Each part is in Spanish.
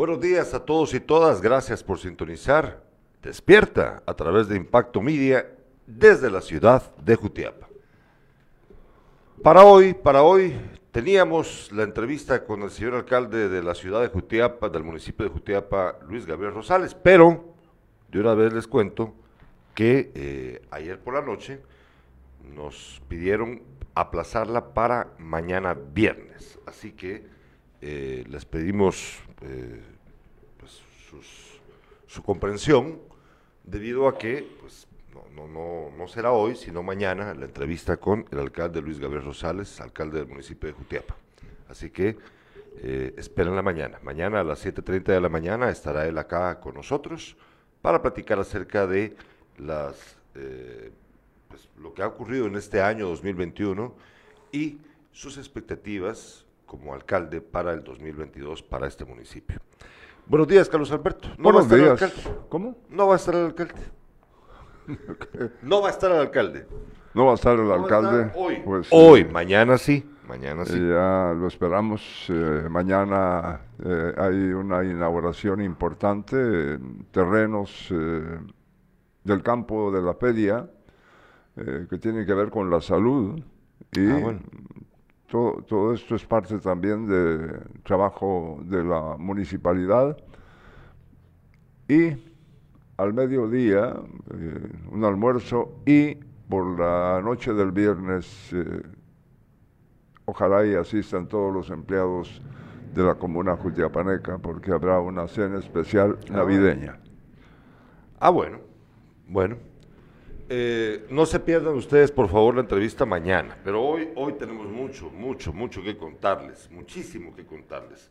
Buenos días a todos y todas, gracias por sintonizar. Despierta a través de Impacto Media desde la ciudad de Jutiapa. Para hoy, para hoy teníamos la entrevista con el señor alcalde de la ciudad de Jutiapa, del municipio de Jutiapa, Luis Gabriel Rosales, pero de una vez les cuento que eh, ayer por la noche nos pidieron aplazarla para mañana viernes. Así que eh, les pedimos eh, pues, su comprensión debido a que pues, no, no, no, será hoy, sino mañana la entrevista con el alcalde Luis Gabriel Rosales, alcalde del municipio de Jutiapa. Así que eh, esperen la mañana. Mañana a las 7.30 de la mañana estará él acá con nosotros para platicar acerca de las, pues, lo que ha ocurrido en este año 2021 y sus expectativas como alcalde para el 2022 para este municipio. Buenos días, Carlos Alberto. No Buenos días. ¿Cómo? No va a estar el alcalde. no va a estar el alcalde. No va a estar el alcalde. hoy. Pues, hoy, eh, mañana sí. Mañana sí. Ya lo esperamos. Eh, mañana eh, hay una inauguración importante en terrenos del campo de la Pedia que tiene que ver con la salud. Y ah, todo, todo, esto es parte también del trabajo de la municipalidad. Y al mediodía, eh, un almuerzo y por la noche del viernes, eh, ojalá y asistan todos los empleados de la comuna Jutiapaneca, porque habrá una cena especial ah, navideña. Ah, bueno, bueno. Eh, no se pierdan ustedes, por favor, la entrevista mañana, pero hoy, hoy tenemos mucho, mucho, mucho que contarles, muchísimo que contarles.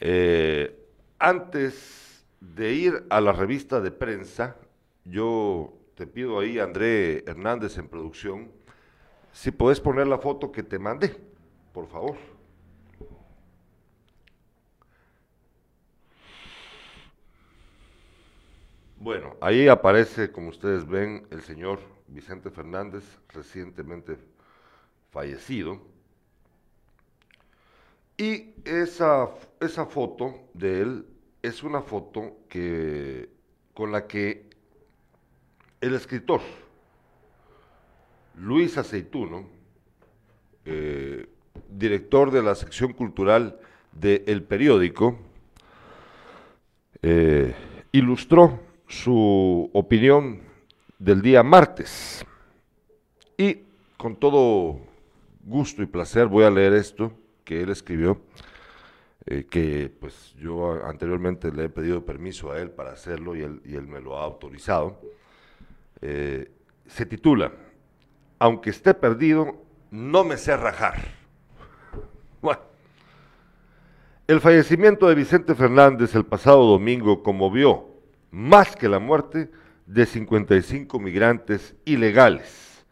Eh, antes de ir a la revista de prensa, yo te pido ahí, André Hernández en producción, si puedes poner la foto que te mandé, por favor. Bueno, ahí aparece, como ustedes ven, el señor Vicente Fernández, recientemente fallecido. Y esa, esa foto de él es una foto que, con la que el escritor Luis Aceituno, eh, director de la sección cultural de El Periódico, eh, ilustró su opinión del día martes. Y con todo gusto y placer voy a leer esto que él escribió, eh, que pues yo anteriormente le he pedido permiso a él para hacerlo y él, y él me lo ha autorizado. Eh, se titula, Aunque esté perdido, no me sé rajar. Bueno, el fallecimiento de Vicente Fernández el pasado domingo conmovió más que la muerte de 55 migrantes ilegales,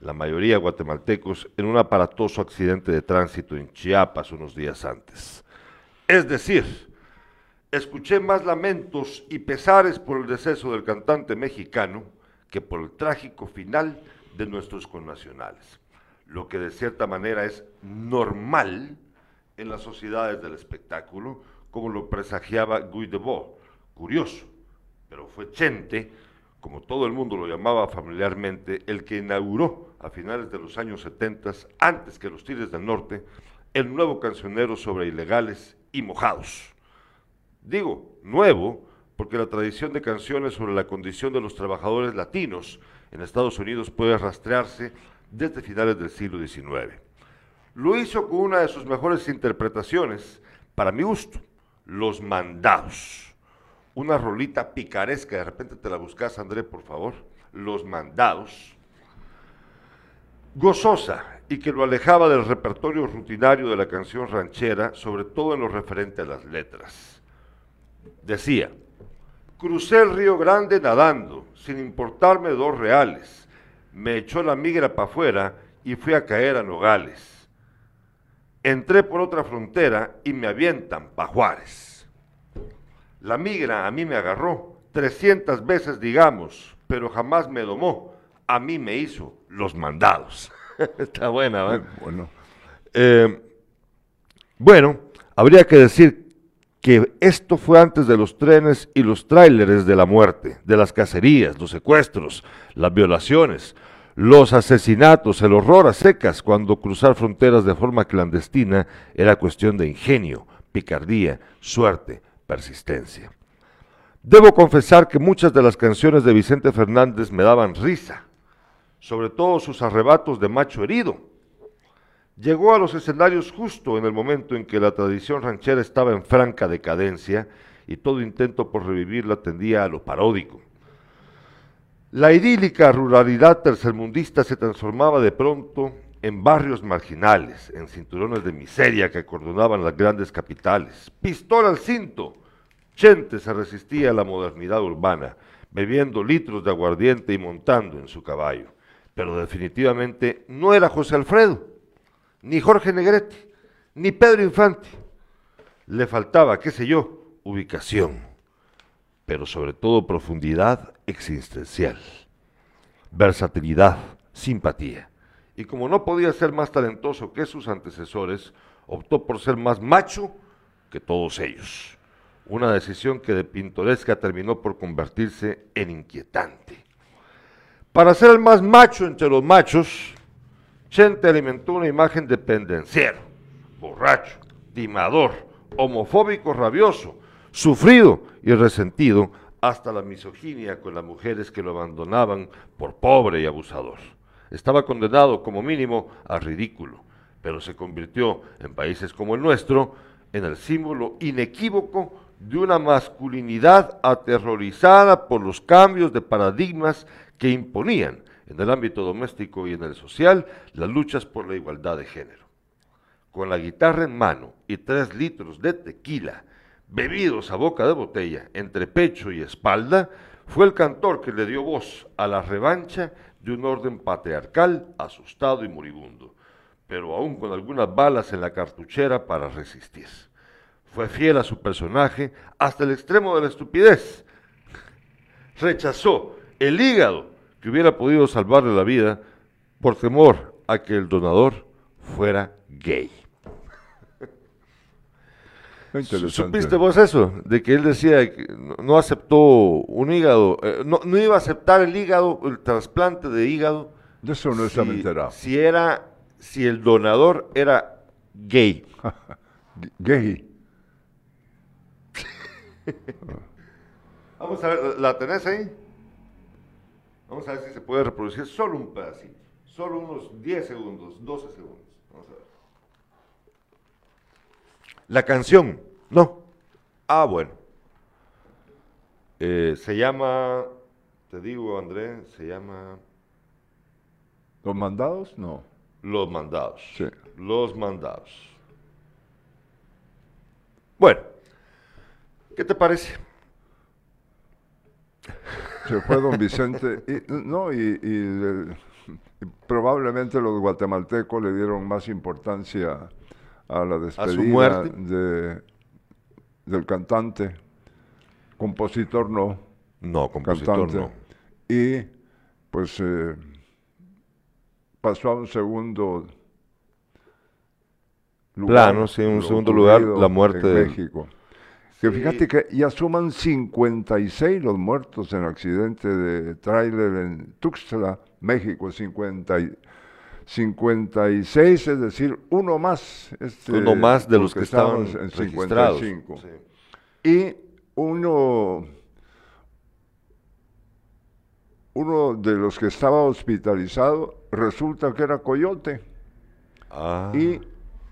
la mayoría guatemaltecos, en un aparatoso accidente de tránsito en Chiapas unos días antes. Es decir, escuché más lamentos y pesares por el deceso del cantante mexicano que por el trágico final de nuestros connacionales, lo que de cierta manera es normal en las sociedades del espectáculo, como lo presagiaba Guy Debord. Curioso, pero fue Chente, como todo el mundo lo llamaba familiarmente, el que inauguró a finales de los años 70, antes que los Tigres del Norte, el nuevo cancionero sobre ilegales y mojados. Digo, nuevo, porque la tradición de canciones sobre la condición de los trabajadores latinos en Estados Unidos puede rastrearse desde finales del siglo XIX. Lo hizo con una de sus mejores interpretaciones, para mi gusto, Los Mandados una rolita picaresca, de repente te la buscas, André, por favor, Los Mandados, gozosa y que lo alejaba del repertorio rutinario de la canción ranchera, sobre todo en lo referente a las letras. Decía, crucé el río Grande nadando, sin importarme dos reales, me echó la migra para afuera y fui a caer a Nogales. Entré por otra frontera y me avientan pa' Juárez. La migra a mí me agarró 300 veces, digamos, pero jamás me domó. A mí me hizo los mandados. Está buena, ¿verdad? Bueno. Eh, bueno, habría que decir que esto fue antes de los trenes y los tráileres de la muerte, de las cacerías, los secuestros, las violaciones, los asesinatos, el horror a secas, cuando cruzar fronteras de forma clandestina era cuestión de ingenio, picardía, suerte, persistencia. Debo confesar que muchas de las canciones de Vicente Fernández me daban risa, sobre todo sus arrebatos de macho herido. Llegó a los escenarios justo en el momento en que la tradición ranchera estaba en franca decadencia y todo intento por revivirla tendía a lo paródico. La idílica ruralidad tercermundista se transformaba de pronto en barrios marginales, en cinturones de miseria que acordonaban las grandes capitales. Pistola al cinto. Chente se resistía a la modernidad urbana, bebiendo litros de aguardiente y montando en su caballo. Pero definitivamente no era José Alfredo, ni Jorge Negrete, ni Pedro Infante. Le faltaba, qué sé yo, ubicación, pero sobre todo profundidad existencial, versatilidad, simpatía y como no podía ser más talentoso que sus antecesores, optó por ser más macho que todos ellos. Una decisión que de pintoresca terminó por convertirse en inquietante. Para ser el más macho entre los machos, Chente alimentó una imagen de pendenciero, borracho, timador, homofóbico rabioso, sufrido y resentido hasta la misoginia con las mujeres que lo abandonaban por pobre y abusador estaba condenado como mínimo al ridículo, pero se convirtió en países como el nuestro en el símbolo inequívoco de una masculinidad aterrorizada por los cambios de paradigmas que imponían en el ámbito doméstico y en el social las luchas por la igualdad de género. Con la guitarra en mano y tres litros de tequila, bebidos a boca de botella entre pecho y espalda, fue el cantor que le dio voz a la revancha de un orden patriarcal asustado y moribundo, pero aún con algunas balas en la cartuchera para resistir. Fue fiel a su personaje hasta el extremo de la estupidez. Rechazó el hígado que hubiera podido salvarle la vida por temor a que el donador fuera gay. ¿Supiste vos eso? De que él decía que no aceptó un hígado, eh, no, iba a aceptar el hígado, el trasplante de hígado. De eso no si, enterado. Si era, si el donador era gay. gay. Vamos a ver, ¿la tenés ahí? Vamos a ver si se puede reproducir solo un pedacito, solo unos 10 segundos, 12 segundos. La canción, no. Ah, bueno. Eh, se llama, te digo, André, se llama... ¿Los mandados? No. Los mandados. Sí. Los mandados. Bueno, ¿qué te parece? Se fue don Vicente. Y, no, y, probablemente los guatemaltecos le dieron más importancia a la despedida de, del cantante, compositor no. No, compositor no. Y pues eh, pasó a un segundo lugar. Plano, sí, un segundo lugar, la muerte de México. Que fíjate que ya suman 56 los muertos en accidente de tráiler en Tuxtla, México, 56 56, es decir, uno más. Este, uno más de los que estaban en 55. Y uno, uno de los que estaba hospitalizado resulta que era Coyote. Ah. Y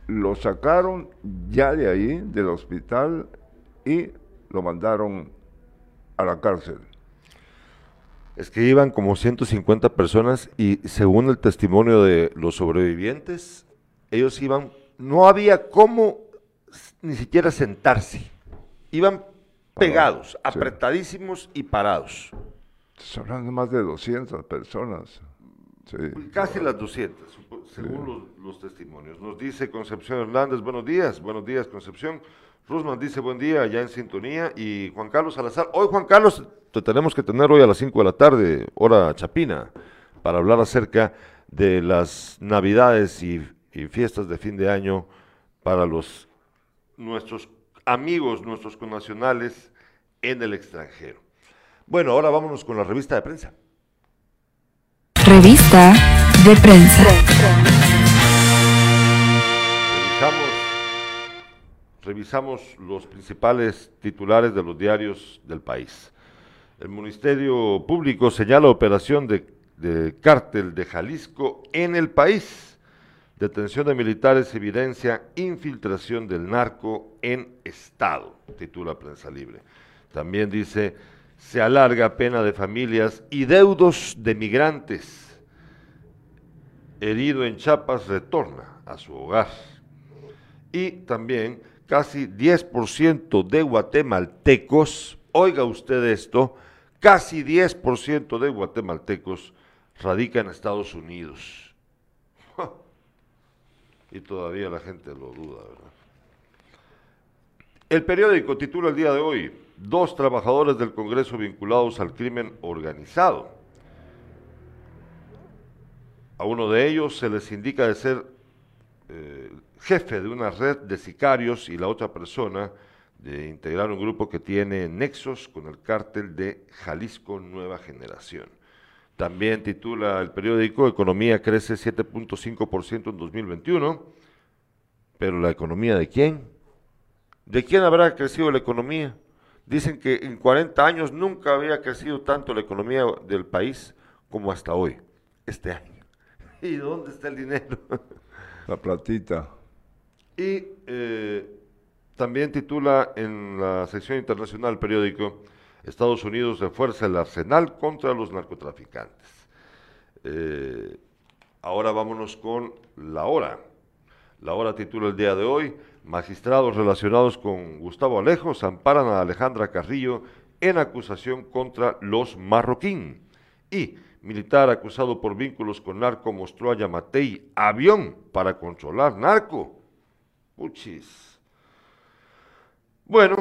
lo sacaron ya de ahí, del hospital, y lo mandaron a la cárcel es que iban como 150 personas y según el testimonio de los sobrevivientes, ellos iban, no había cómo ni siquiera sentarse, iban pegados, apretadísimos y parados. Son más de 200 personas. Casi las 200, según los, los, testimonios. Nos dice Concepción Hernández, buenos días, buenos días Concepción. Rusman dice buen día, ya en sintonía. Y Juan Carlos Salazar, hoy Juan Carlos, te tenemos que tener hoy a las 5 de la tarde, hora chapina, para hablar acerca de las navidades y, fiestas de fin de año para los nuestros amigos, nuestros connacionales en el extranjero. Bueno, ahora vámonos con la revista de prensa. Revista de prensa. Revisamos los principales titulares de los diarios del país. El Ministerio Público señala operación de, cártel de Jalisco en el país. Detención de militares evidencia infiltración del narco en Estado, titula Prensa Libre. También dice, se alarga pena de familias y deudos de migrantes. Herido en Chiapas retorna a su hogar. Y también casi 10% de guatemaltecos, oiga usted esto, casi 10% de guatemaltecos radica en Estados Unidos. Y todavía la gente lo duda, ¿verdad? El periódico titula el día de hoy, dos trabajadores del Congreso vinculados al crimen organizado. A uno de ellos se les indica de ser eh, jefe de una red de sicarios y la otra persona de integrar un grupo que tiene nexos con el cártel de Jalisco Nueva Generación. También titula el periódico Economía crece 7.5% en 2021, pero la economía de quién? ¿De quién habrá crecido la economía? Dicen que en 40 años nunca había crecido tanto la economía del país como hasta hoy, este año. ¿Y dónde está el dinero? La platita. Y eh, también titula en la sección internacional periódico Estados Unidos refuerza el arsenal contra los narcotraficantes. Eh, ahora vámonos con la hora. La hora titula el día de hoy, magistrados relacionados con Gustavo Alejos amparan a Alejandra Carrillo en acusación contra los marroquín. Y militar acusado por vínculos con narco mostró a Yamatei avión para controlar narco. Puchis. Bueno,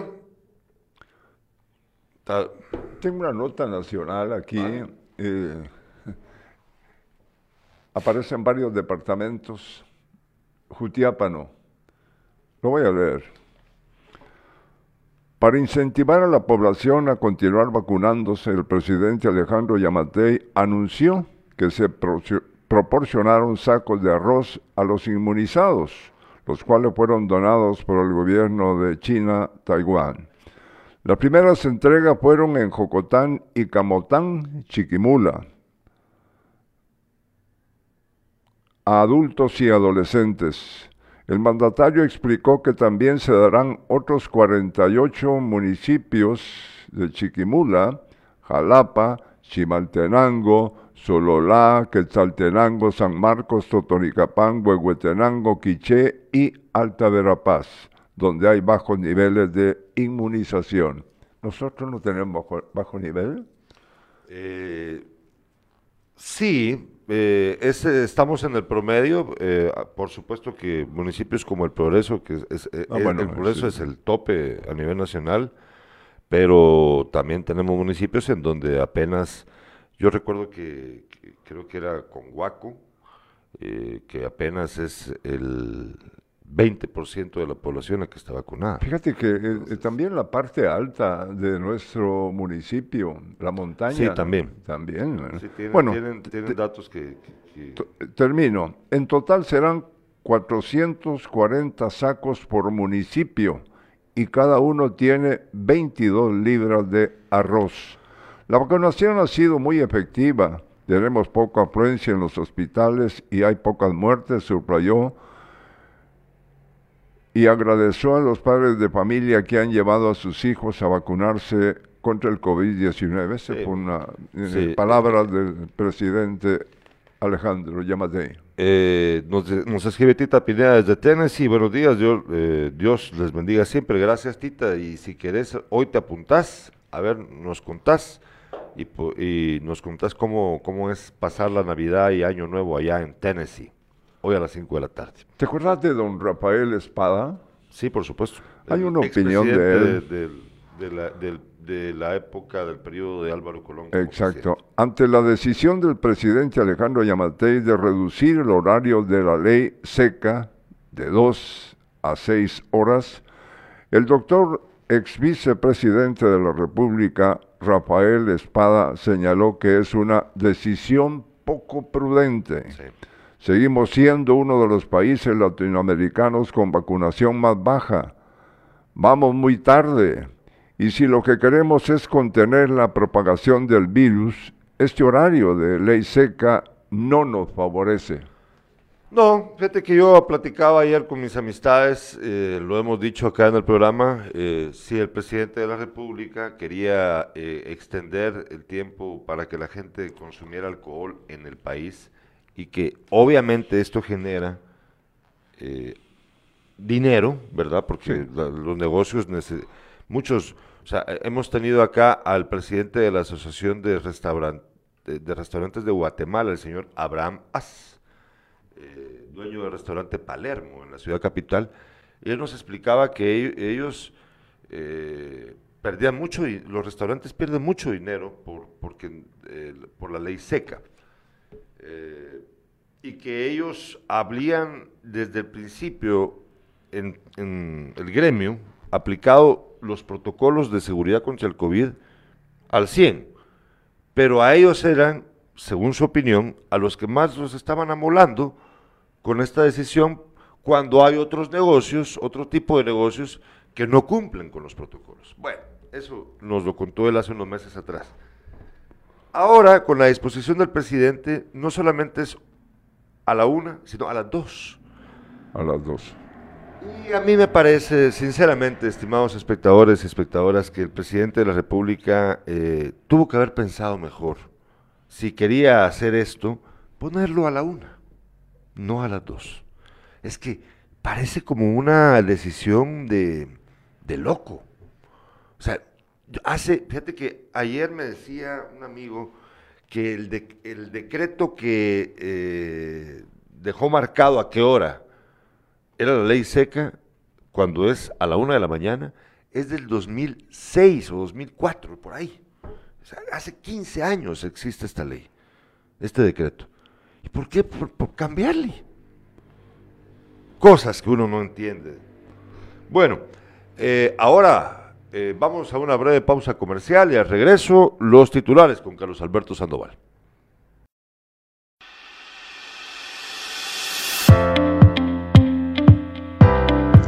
tengo una nota nacional aquí. Eh, aparecen varios departamentos. Jutiápano. Lo voy a leer. Para incentivar a la población a continuar vacunándose, el presidente Alejandro Yamatei anunció que se proporcionaron sacos de arroz a los inmunizados, los cuales fueron donados por el gobierno de China, Taiwán. Las primeras entregas fueron en Jocotán y Camotán, Chiquimula, a adultos y adolescentes. El mandatario explicó que también se darán otros 48 municipios de Chiquimula, Jalapa, Chimaltenango, Sololá, Quetzaltenango, San Marcos, Totonicapán, Huehuetenango, Quiché y Alta Verapaz donde hay bajos niveles de inmunización. ¿Nosotros no tenemos bajo, nivel? Eh, sí, eh, estamos en el promedio. Eh, por supuesto que municipios como el Progreso, que es, ah, el Progreso es el tope a nivel nacional, pero también tenemos municipios en donde apenas, yo recuerdo que, que creo que era con Huaco, que apenas es el 20% de la población la que está vacunada. Fíjate que eh, eh, también la parte alta de nuestro municipio, la montaña. Sí, también. También. tienen, bueno, tienen, datos que, Termino. En total serán 440 sacos por municipio y cada uno tiene 22 libras de arroz. La vacunación ha sido muy efectiva. Tenemos poca afluencia en los hospitales y hay pocas muertes, subrayó y agradeció a los padres de familia que han llevado a sus hijos a vacunarse contra el COVID-19. Esa fue una eh, palabra del presidente Alejandro Yamatei. Eh, nos, escribe Tita Pineda desde Tennessee. Buenos días, Dios, eh, Dios les bendiga siempre. Gracias, Tita. Y si querés, hoy te apuntás, a ver, nos contás y, y nos contás cómo, cómo es pasar la Navidad y Año Nuevo allá en Tennessee hoy a las 5 de la tarde. ¿Te acuerdas de don Rafael Espada? Sí, por supuesto. Hay una opinión de él. De, la, época del periodo de Álvaro Colón. Exacto. Ante la decisión del presidente Alejandro Yamatei de reducir el horario de la ley seca de dos a seis horas, El doctor ex vicepresidente de la República, Rafael Espada, señaló que es una decisión poco prudente. Sí. Seguimos siendo uno de los países latinoamericanos con vacunación más baja. Vamos muy tarde. Y si lo que queremos es contener la propagación del virus, este horario de ley seca no nos favorece. No, fíjate que yo platicaba ayer con mis amistades, eh, lo hemos dicho acá en el programa, eh, si el presidente de la República quería eh, extender el tiempo para que la gente consumiera alcohol en el país y que obviamente esto genera eh, dinero, ¿verdad? Porque Sí. la- los negocios, muchos, o sea, hemos tenido acá al presidente de la Asociación de, Restauran- de- de Restaurantes de Guatemala, el señor Abraham Az eh, dueño del restaurante Palermo en la ciudad capital, él nos explicaba que e- ellos eh, perdían mucho, y los restaurantes pierden mucho dinero por, porque, por la ley seca. Eh, y que ellos habrían desde el principio en, en el gremio aplicado los protocolos de seguridad contra el COVID al 100 pero a ellos eran, según su opinión, a los que más los estaban amolando con esta decisión cuando hay otros negocios, otro tipo de negocios que no cumplen con los protocolos. Bueno, eso nos lo contó él hace unos meses atrás. Ahora, con la disposición del presidente, no solamente es a la una, sino a las dos. A las dos. Y a mí me parece, sinceramente, estimados espectadores y espectadoras, que el presidente de la República eh, tuvo que haber pensado mejor. Si quería hacer esto, ponerlo a la una, no a las dos. Es que parece como una decisión de, de loco. O sea, hace, fíjate que ayer me decía un amigo que el decreto que eh, dejó marcado a qué hora era la ley seca cuando es a la una de la mañana, es del 2006 o 2004, por ahí. O sea, hace 15 años existe esta ley, este decreto. ¿Y por qué? Por, cambiarle. Cosas que uno no entiende. Bueno, eh, ahora eh, vamos a una breve pausa comercial y al regreso los titulares con Carlos Alberto Sandoval.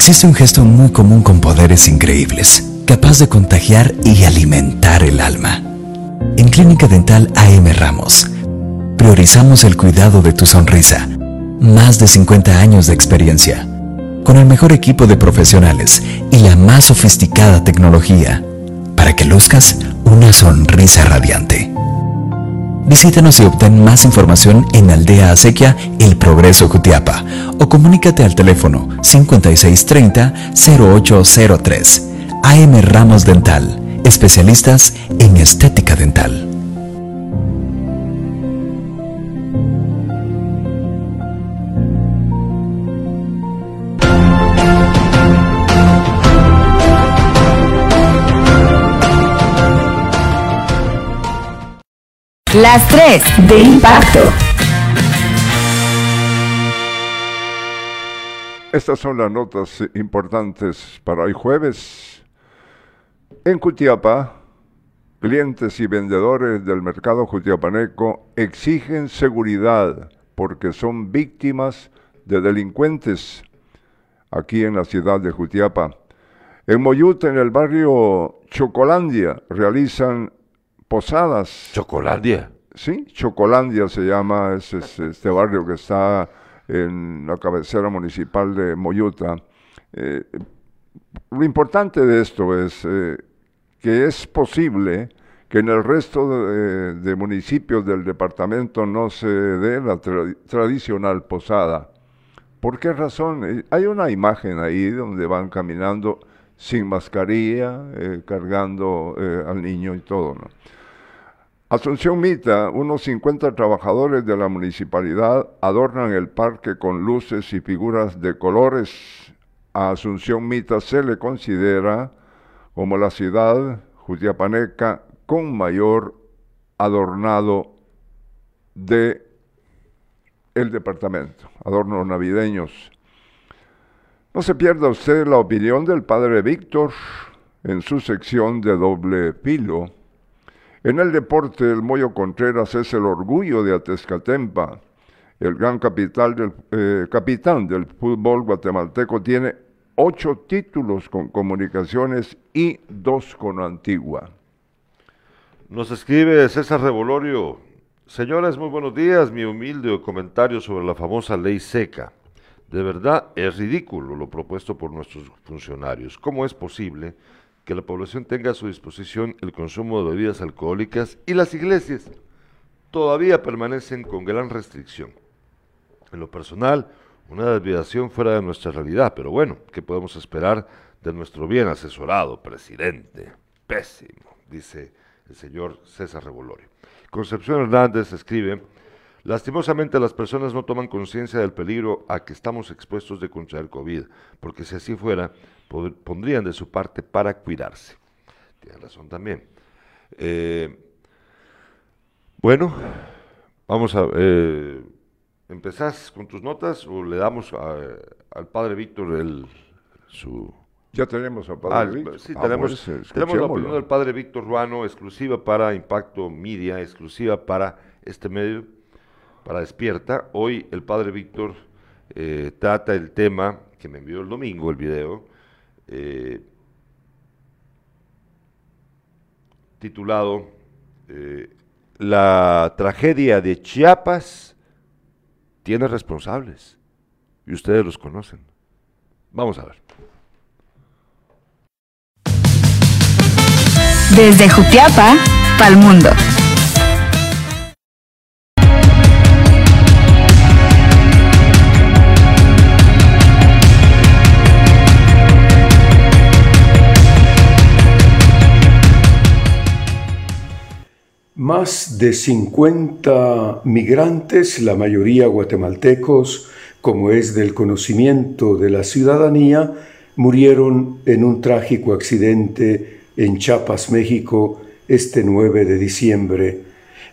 Existe un gesto muy común con poderes increíbles, capaz de contagiar y alimentar el alma. En Clínica Dental AM Ramos, priorizamos el cuidado de tu sonrisa. Más de 50 años de experiencia, con el mejor equipo de profesionales y la más sofisticada tecnología, para que luzcas una sonrisa radiante. Visítanos y obtén más información en Aldea Acequia, El Progreso Jutiapa o comunícate al teléfono 5630-0803. AM Ramos Dental, especialistas en estética dental. Las 3 de impacto. Estas son las notas importantes para hoy jueves. En Cutiapa, clientes y vendedores del mercado jutiapaneco exigen seguridad porque son víctimas de delincuentes aquí en la ciudad de Jutiapa. En Moyuta, en el barrio Chocolandia, realizan posadas. Chocolandia. Sí, Chocolandia se llama es, es- este barrio que está en la cabecera municipal de Moyuta. Eh, lo importante de esto es eh, que es posible que en el resto de, de municipios del departamento no se dé la tra- tradicional posada, ¿Por qué razón? Eh, hay una imagen ahí donde van caminando sin mascarilla, eh, cargando eh, al niño y todo. ¿no? Asunción Mita, unos 50 trabajadores de la municipalidad adornan el parque con luces y figuras de colores. A Asunción Mita se le considera como la ciudad jutiapaneca con mayor adornado de el departamento, adornos navideños. No se pierda usted la opinión del padre Víctor en su sección de doble filo. En el deporte, el Moyo Contreras es el orgullo de Atezcatempa. El gran capital del, eh, capitán del fútbol guatemalteco tiene ocho títulos con comunicaciones y dos con Antigua. Nos escribe César Revolorio. Señores, muy buenos días. Mi humilde comentario sobre la famosa ley seca. De verdad es ridículo lo propuesto por nuestros funcionarios. ¿Cómo es posible que la población tenga a su disposición el consumo de bebidas alcohólicas y las iglesias todavía permanecen con gran restricción? En lo personal, una desviación fuera de nuestra realidad, pero bueno, ¿qué podemos esperar de nuestro bien asesorado presidente? Pésimo, dice el señor César Revolorio. Concepción Hernández escribe, lastimosamente las personas no toman conciencia del peligro a que estamos expuestos de contraer COVID, porque si así fuera, pondrían de su parte para cuidarse. Tiene razón también. Eh, bueno, vamos a... Eh, ¿Empezás con tus notas o le damos al padre Víctor el, su, ya tenemos al padre ah, Víctor. Sí, ah, tenemos, tenemos la opinión del padre Víctor Ruano, exclusiva para Impacto Media, exclusiva para este medio, para Despierta. Hoy el padre Víctor eh, trata el tema que me envió el domingo, el video, eh, titulado eh, La tragedia de Chiapas tiene responsables, y ustedes los conocen. Vamos a ver. Desde Jutiapa para mundo. Más de 50 migrantes, la mayoría guatemaltecos, como es del conocimiento de la ciudadanía, murieron en un trágico accidente en Chiapas, México, este 9 de diciembre,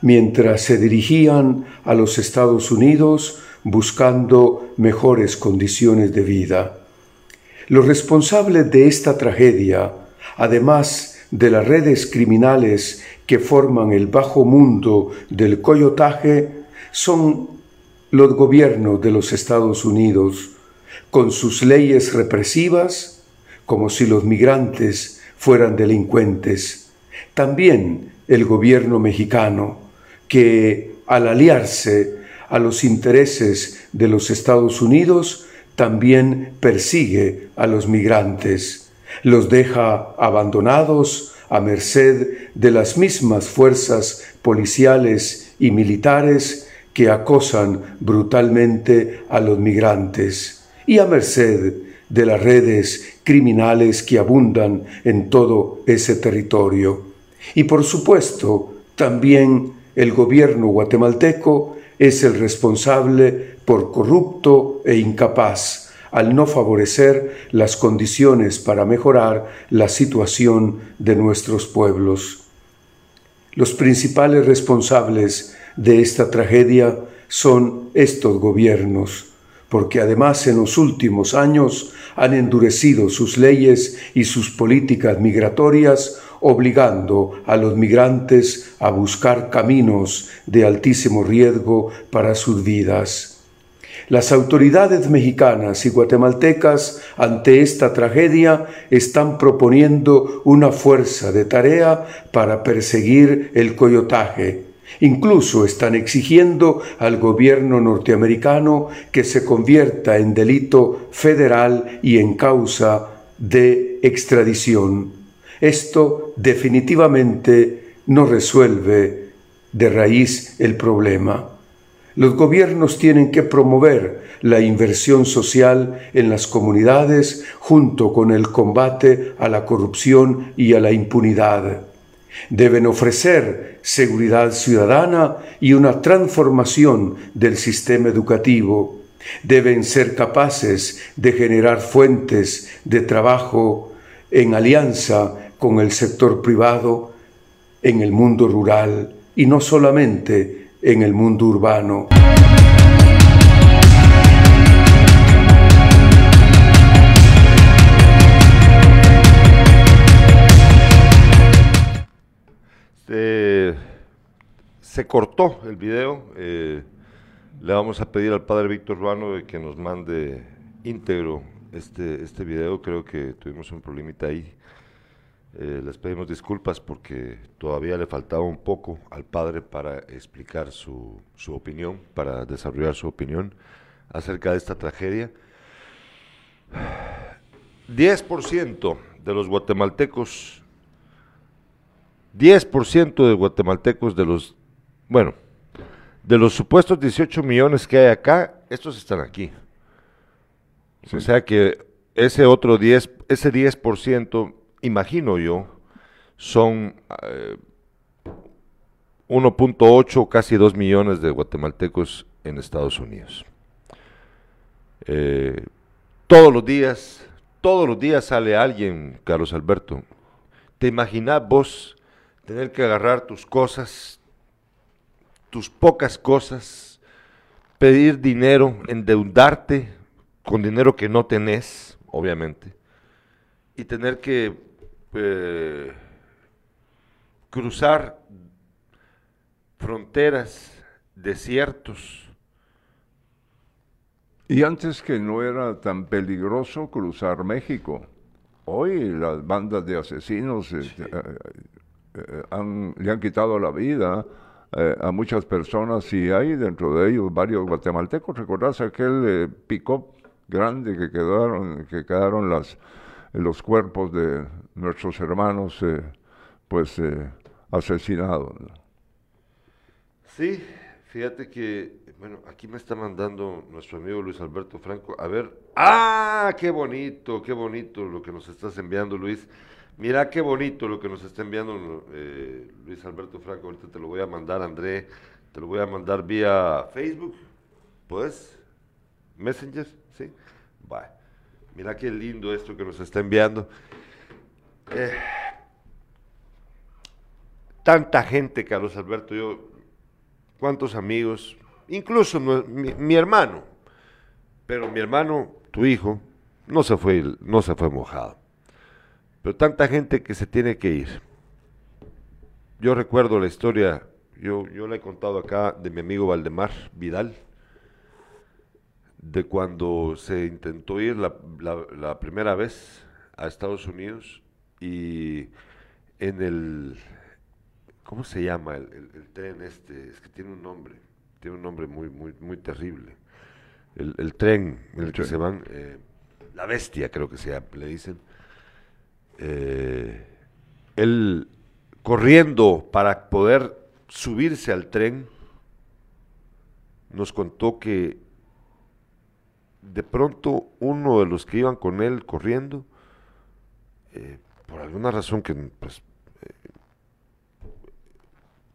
mientras se dirigían a los Estados Unidos buscando mejores condiciones de vida. Los responsables de esta tragedia, además de las redes criminales que forman el bajo mundo del coyotaje, son los gobiernos de los Estados Unidos, con sus leyes represivas, como si los migrantes fueran delincuentes. También el gobierno mexicano, que al aliarse a los intereses de los Estados Unidos, también persigue a los migrantes, los deja abandonados a merced de las mismas fuerzas policiales y militares que acosan brutalmente a los migrantes y a merced de las redes criminales que abundan en todo ese territorio. Y por supuesto, también el gobierno guatemalteco es el responsable por corrupto e incapaz al no favorecer las condiciones para mejorar la situación de nuestros pueblos. Los principales responsables de esta tragedia son estos gobiernos, porque además en los últimos años han endurecido sus leyes y sus políticas migratorias, obligando a los migrantes a buscar caminos de altísimo riesgo para sus vidas. Las autoridades mexicanas y guatemaltecas ante esta tragedia están proponiendo una fuerza de tarea para perseguir el coyotaje, Incluso están exigiendo al gobierno norteamericano que se convierta en delito federal y en causa de extradición. Esto definitivamente no resuelve de raíz el problema. Los gobiernos tienen que promover la inversión social en las comunidades junto con el combate a la corrupción y a la impunidad. Deben ofrecer seguridad ciudadana y una transformación del sistema educativo. Deben ser capaces de generar fuentes de trabajo en alianza con el sector privado en el mundo rural y no solamente en el mundo urbano. Se, cortó el video. Eh, le vamos a pedir al padre Víctor Urbano de que nos mande íntegro este, este video. Creo que tuvimos un problemita ahí. Eh, les pedimos disculpas porque todavía le faltaba un poco al padre para explicar su, su opinión, para desarrollar su opinión acerca de esta tragedia. 10% de los guatemaltecos, 10% de guatemaltecos de los, bueno, de los supuestos 18 millones que hay acá, estos están aquí. O sea que ese otro 10, ese 10% imagino yo, son 1.8, eh, casi 2 millones de guatemaltecos en Estados Unidos. Eh, todos los días, todos los días sale alguien, Carlos Alberto. ¿Te imaginas vos tener que agarrar tus cosas, tus pocas cosas, pedir dinero, endeudarte con dinero que no tenés, obviamente, y tener que eh, cruzar fronteras, desiertos. Y antes que no era tan peligroso cruzar México, hoy las bandas de asesinos eh, eh, han, le han quitado la vida a muchas personas y hay dentro de ellos varios guatemaltecos. ¿Recordás aquel pick-up grande que quedaron, que quedaron las los cuerpos de nuestros hermanos eh, pues eh, asesinados. Sí, fíjate que, bueno, aquí me está mandando nuestro amigo Luis Alberto Franco, a ver, ah, qué bonito, qué bonito lo que nos estás enviando Luis, mira qué bonito lo que nos está enviando eh, Luis Alberto Franco, ahorita te lo voy a mandar André, te lo voy a mandar vía Facebook, ¿puedes? Messenger, ¿sí? Bye. Mira qué lindo esto que nos está enviando. Eh, tanta gente, Carlos Alberto, yo, cuántos amigos, incluso mi, hermano, pero mi hermano, tu hijo, no se fue, no se fue mojado. Pero tanta gente que se tiene que ir. Yo recuerdo la historia, yo, yo la he contado acá de mi amigo Valdemar Vidal de cuando se intentó ir la, primera vez a Estados Unidos y en el, ¿cómo se llama el, tren este? Es que tiene un nombre, tiene un nombre muy, muy, muy terrible. El, tren en el que se van, eh, la bestia creo que se le dicen. Eh, él corriendo para poder subirse al tren, nos contó que de pronto uno de los que iban con él corriendo, eh, por alguna razón que pues, eh,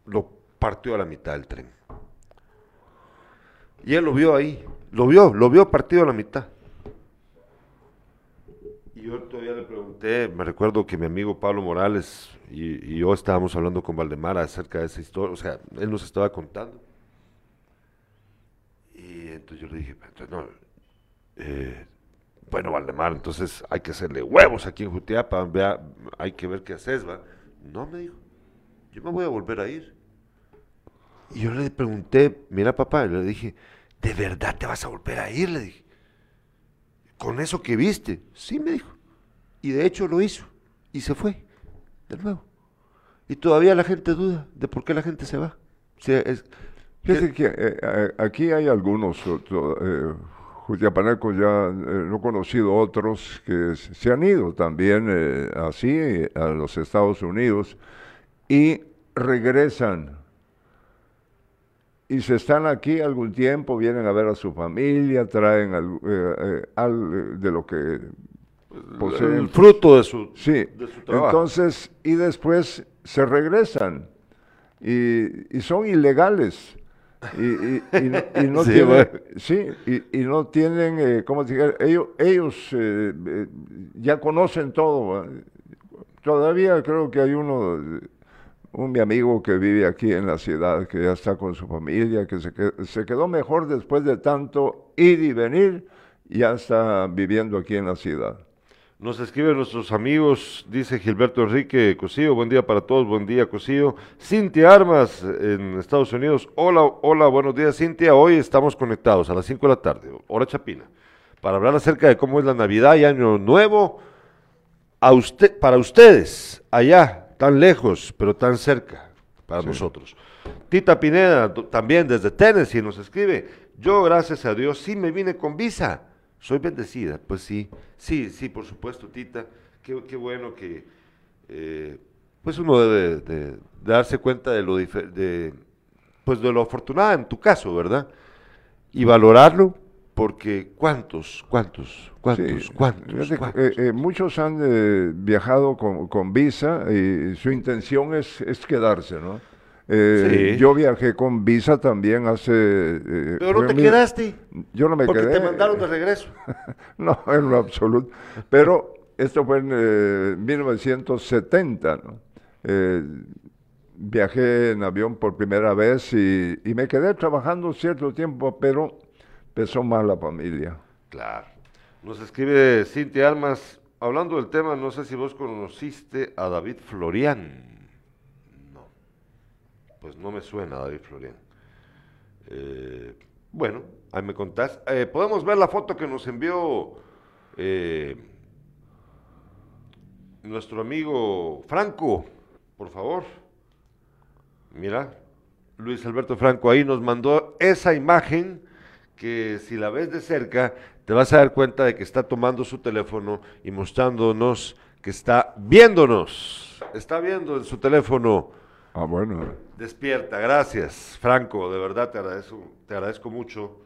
lo partió a la mitad del tren. Y él lo vio ahí, lo vio, lo vio partido a la mitad. Y yo todavía le pregunté, me recuerdo que mi amigo Pablo Morales y, yo estábamos hablando con Valdemar acerca de esa historia, o sea, él nos estaba contando. Y entonces yo le dije, entonces no, eh, bueno, Valdemar, entonces hay que hacerle huevos aquí en Jutiapa, vea, hay que ver qué haces, ¿va? No, me dijo, yo me voy a volver a ir. Y yo le pregunté, mira papá, le dije, ¿de verdad te vas a volver a ir? Le dije, ¿con eso que viste? Sí, me dijo. Y de hecho lo hizo, y se fue, de nuevo. Y todavía la gente duda de por qué la gente se va. es, que eh, eh, aquí hay algunos Jutiapanecos ya eh, no he conocido otros que se han ido también eh, así a los Estados Unidos y regresan y se están aquí algún tiempo, vienen a ver a su familia, traen al, eh, al- de lo que poseen. El fruto de su, Sí, de su trabajo. entonces, y después se regresan y, y son ilegales. Y, y- y no, y no Sí, tienen, bueno. sí, y, y no tienen, eh, ¿cómo diga? Ellos, ellos eh, eh, ya conocen todo. Todavía creo que hay uno, un mi amigo que vive aquí en la ciudad, que ya está con su familia, que se, que- se quedó mejor después de tanto ir y venir, ya está viviendo aquí en la ciudad. Nos escriben nuestros amigos, dice Gilberto Enrique Cosío, buen día para todos, buen día Cosío. Cintia Armas en Estados Unidos, hola, hola, buenos días Cintia, hoy estamos conectados a las 5 de la tarde, hora chapina, para hablar acerca de cómo es la Navidad y Año Nuevo a usted, para ustedes, allá, tan lejos, pero tan cerca, para nosotros. Tita Pineda, también desde Tennessee, nos escribe, yo gracias a Dios sí me vine con visa, soy bendecida, pues sí, sí, sí, por supuesto, Tita, qué, qué bueno que, eh, pues uno debe de, de darse cuenta de lo, de, pues de lo afortunada en tu caso, ¿verdad? Y valorarlo, porque cuántos, cuántos, cuántos, Sí, cuántos. eh, eh, muchos han eh, viajado con, con visa y su intención es, es quedarse, ¿no? Eh, Sí. Yo viajé con visa también hace... eh, Pero no te quedaste, Yo no me porque quedé. te mandaron de regreso. No, en lo absoluto. Pero esto fue en eh, 1970, ¿no? Eh, viajé en avión por primera vez y, y me quedé trabajando cierto tiempo, pero pesó más la familia. Claro. Nos escribe Cintia Almas, hablando del tema, no sé si vos conociste a David Florian. Pues no me suena David Florian. Eh, bueno, ahí me contás. Eh, Podemos ver la foto que nos envió eh, nuestro amigo Franco, por favor. Mira, Luis Alberto Franco ahí nos mandó esa imagen que si la ves de cerca te vas a dar cuenta de que está tomando su teléfono y mostrándonos que está viéndonos. Está viendo en su teléfono. Ah, bueno. Despierta, gracias, Franco, de verdad te agradezco, te agradezco mucho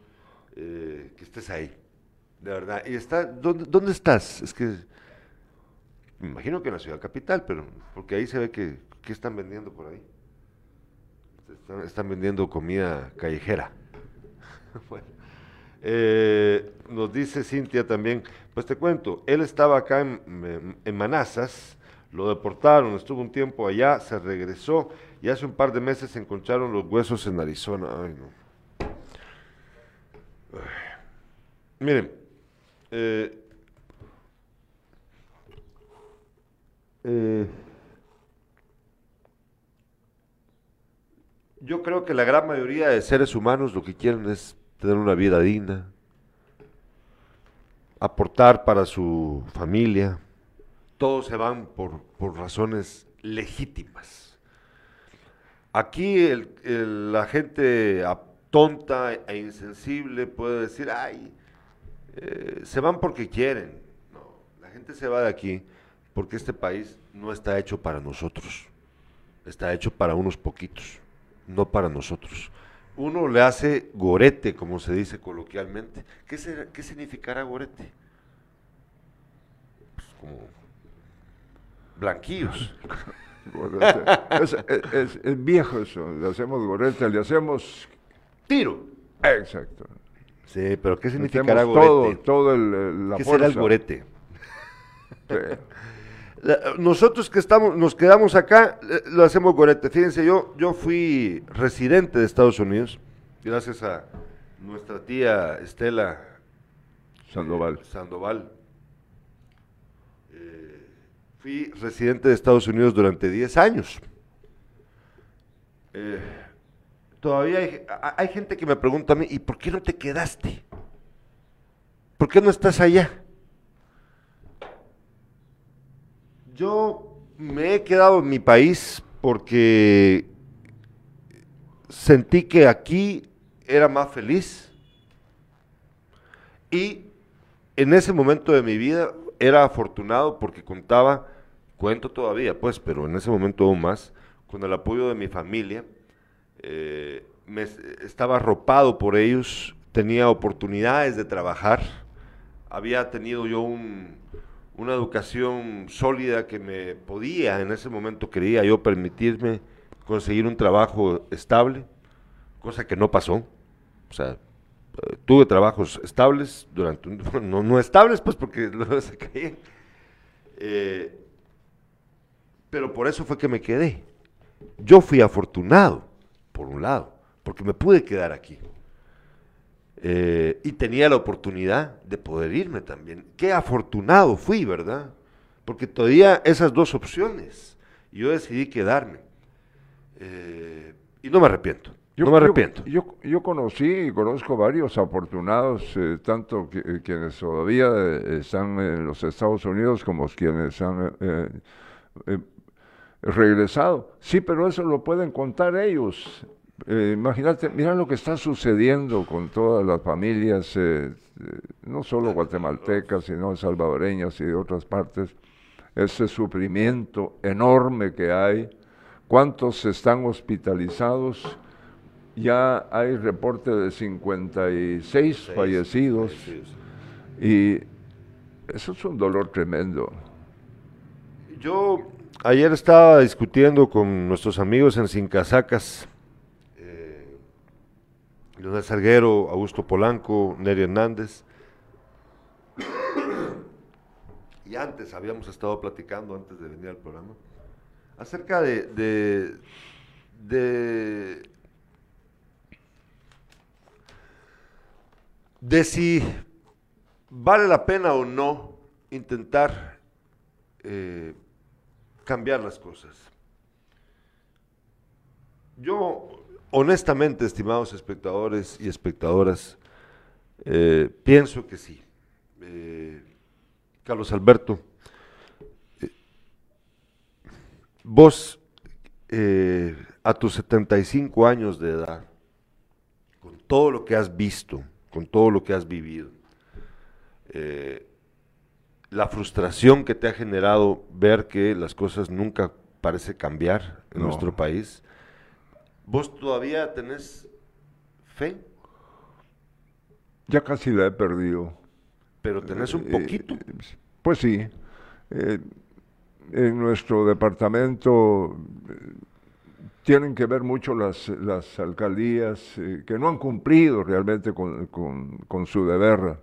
eh, que estés ahí, de verdad. Y está, ¿dónde, estás? Es que me imagino que en la ciudad capital, pero porque ahí se ve que, ¿qué están vendiendo por ahí? Están, vendiendo comida callejera. Bueno, eh, nos dice Cintia también, pues te cuento, él estaba acá en- en Manazas, lo deportaron, estuvo un tiempo allá, se regresó y hace un par de meses se encontraron los huesos en Arizona. Ay, no. Miren, eh, eh, yo creo que la gran mayoría de seres humanos lo que quieren es tener una vida digna, aportar para su familia. Todos se van por, por razones legítimas. Aquí la gente tonta e insensible puede decir, ay, eh, se van porque quieren. No, la gente se va de aquí porque este país no está hecho para nosotros. Está hecho para unos poquitos, no para nosotros. Uno le hace gorete, como se dice coloquialmente. ¿Qué, qué significará gorete? Pues como blanquillos. Gorete. Es, es- es- es viejo eso. Le hacemos gorete, le hacemos... Tiro. Exacto. Sí, pero ¿qué significará Hacemos todo, gorete? todo el, el- la ¿Qué fuerza. será el gorete? Sí. La- Nosotros que estamos, nos quedamos acá, eh, lo hacemos gorete. Fíjense, yo, yo fui residente de Estados Unidos, gracias a nuestra tía Estela Sandoval. Sandoval. Fui residente de Estados Unidos durante 10 años. Eh, todavía hay gente que me pregunta a mí, ¿y por qué no te quedaste? ¿Por qué no estás allá? Yo me he quedado en mi país porque sentí que aquí era más feliz y en ese momento de mi vida era afortunado porque contaba, cuento todavía pues, pero en ese momento aún más, con el apoyo de mi familia, eh, me, estaba arropado por ellos, tenía oportunidades de trabajar, había tenido yo una educación sólida que me podía, en ese momento quería yo permitirme conseguir un trabajo estable, cosa que no pasó. O sea, eh, tuve trabajos estables durante un, no, no estables pues porque luego se caían. Eh, pero por eso fue que me quedé. Yo fui afortunado, por un lado, porque me pude quedar aquí. Eh, y tenía la oportunidad de poder irme también. Qué afortunado fui, ¿verdad? Porque todavía esas dos opciones. Y yo decidí quedarme. Eh, y no me arrepiento. Yo, no me arrepiento. Yo, yo, conocí y conozco varios afortunados, eh, tanto quienes todavía están en los Estados Unidos como quienes han regresado. Sí, pero eso lo pueden contar ellos. Eh, imagínate, mira lo que está sucediendo con todas las familias, eh, eh, no solo guatemaltecas, sino salvadoreñas y de otras partes, ese sufrimiento enorme que hay, cuántos están hospitalizados, ya hay reporte de 56 fallecidos y eso es un dolor tremendo. Yo ayer estaba discutiendo con nuestros amigos en Sincasacas, eh, Leonel Sarguero, Augusto Polanco, Neri Hernández. y antes habíamos estado platicando, antes de venir al programa, acerca de, de, de, de si vale la pena o no intentar eh, cambiar las cosas. Yo, honestamente, estimados espectadores y espectadoras, eh, pienso que sí. Eh, Carlos Alberto, eh, vos a tus 75 años de edad, con todo lo que has visto, con todo lo que has vivido, la frustración que te ha generado ver que las cosas nunca parece cambiar en nuestro país. ¿Vos todavía tenés fe? Ya casi la he perdido. Pero tenés un eh, poquito. Eh, pues sí. Eh, en nuestro departamento tienen que ver mucho las, las alcaldías que no han cumplido realmente con, con su deber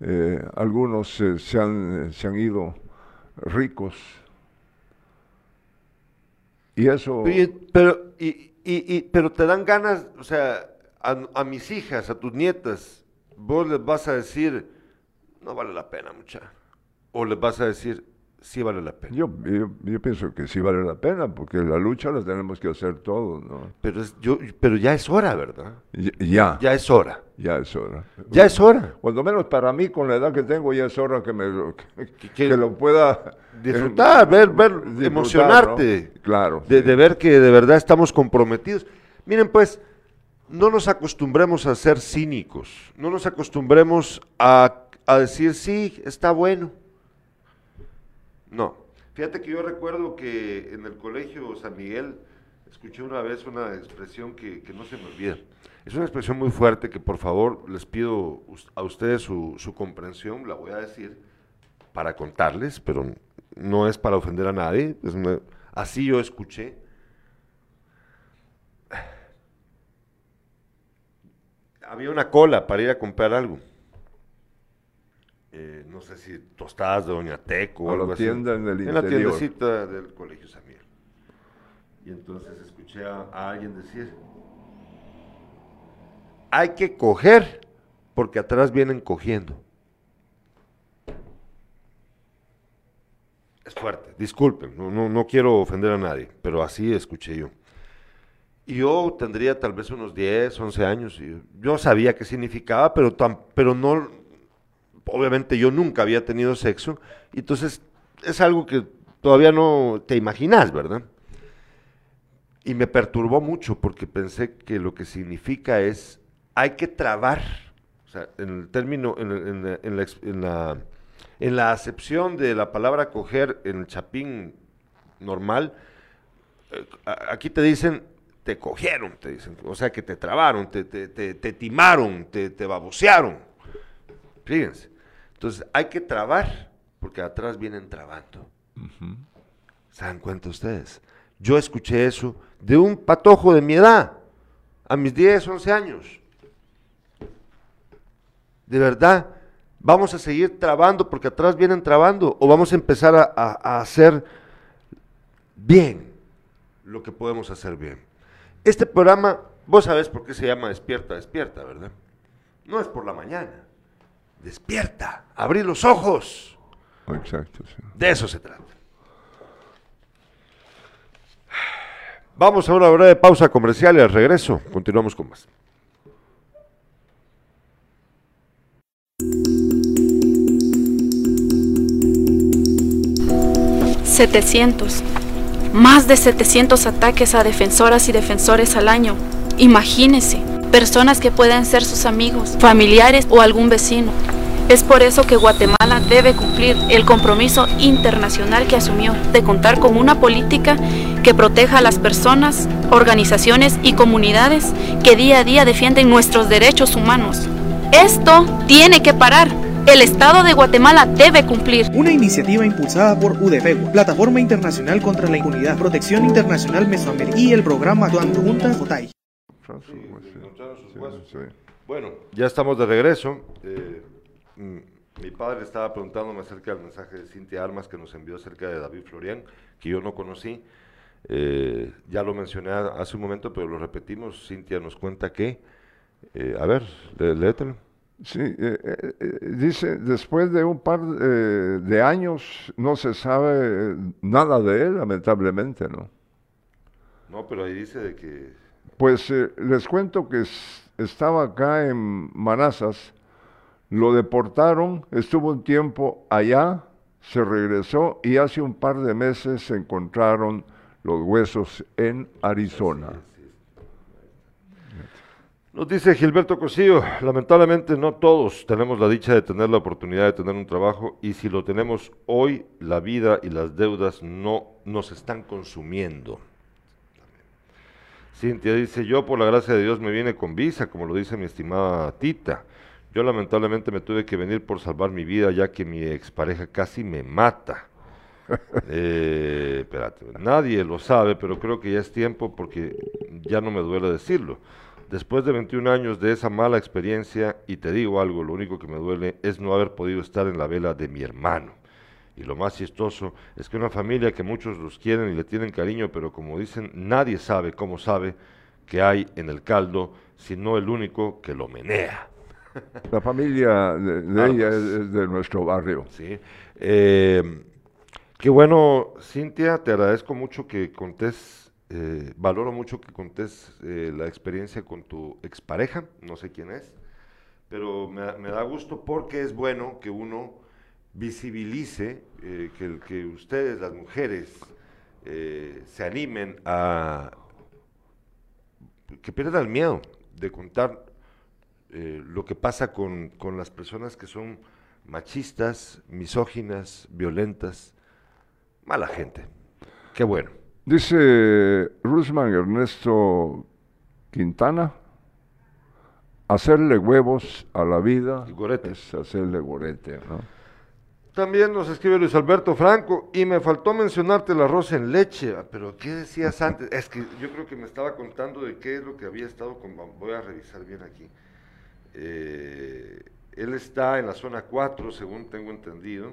eh, algunos eh, se, han, se han ido ricos. Y eso... pero, y, y, pero te dan ganas, o sea, a, mis hijas, a tus nietas, vos les vas a decir, no vale la pena mucha. O les vas a decir, sí vale la pena. Yo, yo, pienso que sí vale la pena, porque la lucha la tenemos que hacer todos, ¿no? Pero, es, yo, pero ya es hora, ¿verdad? Ya. Ya es hora. Ya es hora. Ya es hora. Cuando menos para mí, con la edad que tengo, ya es hora que, me, que, lo pueda... Disfrutar, ver, ver, emocionarte. Claro. De, de ver que de verdad estamos comprometidos. Miren, pues, no nos acostumbremos a ser cínicos, no nos acostumbremos a, a decir, sí, está bueno no. Fíjate que yo recuerdo que en el colegio San Miguel escuché una vez una expresión que, no se me olvida. Es una expresión muy fuerte que por favor les pido a ustedes su, comprensión, la voy a decir para contarles, pero no es para ofender a nadie. así yo escuché. Había una cola para ir a comprar algo. Eh, no sé si tostadas de Doña Teco o algo la tienda en el En la tiendecita del Colegio San Y entonces escuché a, alguien decir, hay que coger porque atrás vienen cogiendo. Es fuerte, disculpen, no, no, no, quiero ofender a nadie, pero así escuché yo. Y yo tendría tal vez unos 10, 11 años, y yo sabía qué significaba, pero, pero no, obviamente yo nunca había tenido sexo, entonces es algo que todavía no te imaginas, ¿verdad? Y me perturbó mucho porque pensé que lo que significa es, hay que trabar, o sea, en el término, en, la, en la, acepción de la palabra coger en el chapín normal, eh, aquí te dicen, te cogieron, te dicen. O sea, que te trabaron, te, te, te, te timaron, te, te babosearon. Fíjense. Entonces, hay que trabar, porque atrás vienen trabando. ¿Se dan cuenta ustedes? Yo escuché eso de un patojo de mi edad, a mis 10, 11 años. De verdad, vamos a seguir trabando porque atrás vienen trabando o vamos a empezar a, a- a hacer bien lo que podemos hacer bien. Este programa, vos sabés por qué se llama Despierta, Despierta, ¿verdad? No es por la mañana. Despierta, abrí los ojos. Exacto, sí. De eso se trata. Vamos a una breve pausa comercial y al regreso continuamos con más. 700. Más de 700 ataques a defensoras y defensores al año. Imagínese, personas que pueden ser sus amigos, familiares o algún vecino. Es por eso que Guatemala debe cumplir el compromiso internacional que asumió de contar con una política que proteja a las personas, organizaciones y comunidades que día a día defienden nuestros derechos humanos. Esto tiene que parar. El Estado de Guatemala debe cumplir. Una iniciativa impulsada por UDPEGUA, Plataforma Internacional contra la Impunidad, Protección Internacional Mesoamericana y el programa Actuando Juntas Otay. Pues, sí. Bueno, ya estamos de regreso. Eh, mi padre estaba preguntándome acerca del mensaje de Cintia Armas que nos envió acerca de David Florian, que yo no conocí. Eh, ya lo mencioné hace un momento, pero lo repetimos. Cintia nos cuenta que, eh, a ver, lé- léetelo. Sí, eh, dice, después de un par de años no se sabe nada de él, lamentablemente, ¿no? No, pero ahí dice de que Pues les cuento que es- estaba acá en Manazas, lo deportaron, estuvo un tiempo allá, se regresó y hace un par de meses se encontraron los huesos en Arizona. Nos dice Gilberto Cosillo, lamentablemente no todos tenemos la dicha de tener la oportunidad de tener un trabajo y si lo tenemos hoy, la vida y las deudas no nos están consumiendo. Cintia dice, yo por la gracia de Dios me vine con visa, como lo dice mi estimada Tita. Yo lamentablemente me tuve que venir por salvar mi vida ya que mi expareja casi me mata. Eh, espérate, nadie lo sabe, pero creo que ya es tiempo porque ya no me duele decirlo. Después de 21 años de esa mala experiencia, y te digo algo, lo único que me duele es no haber podido estar en la vela de mi hermano. Y lo más chistoso es que una familia que muchos los quieren y le tienen cariño, pero como dicen, nadie sabe cómo sabe que hay en el caldo, sino el único que lo menea. La familia de, de Armas. ella es, es de nuestro barrio. Sí. Eh, qué bueno, Cintia, te agradezco mucho que contés, eh, valoro mucho que contés eh, la experiencia con tu expareja, no sé quién es, pero me, da- me da gusto porque es bueno que uno visibilice, que, que ustedes, las mujeres, se animen a que pierdan el miedo de contar eh, lo que pasa con, con las personas que son machistas, misóginas, violentas, mala gente. Qué bueno. Dice Rusman Ernesto Quintana, hacerle huevos a la vida gorete. es hacerle gorete, ¿no? También nos escribe Luis Alberto Franco y me faltó mencionarte el arroz en leche, Ah, pero ¿qué decías antes? Es que yo creo que me estaba contando de qué es lo que había estado con... Voy a revisar bien aquí. Eh, él está en la zona 4, según tengo entendido.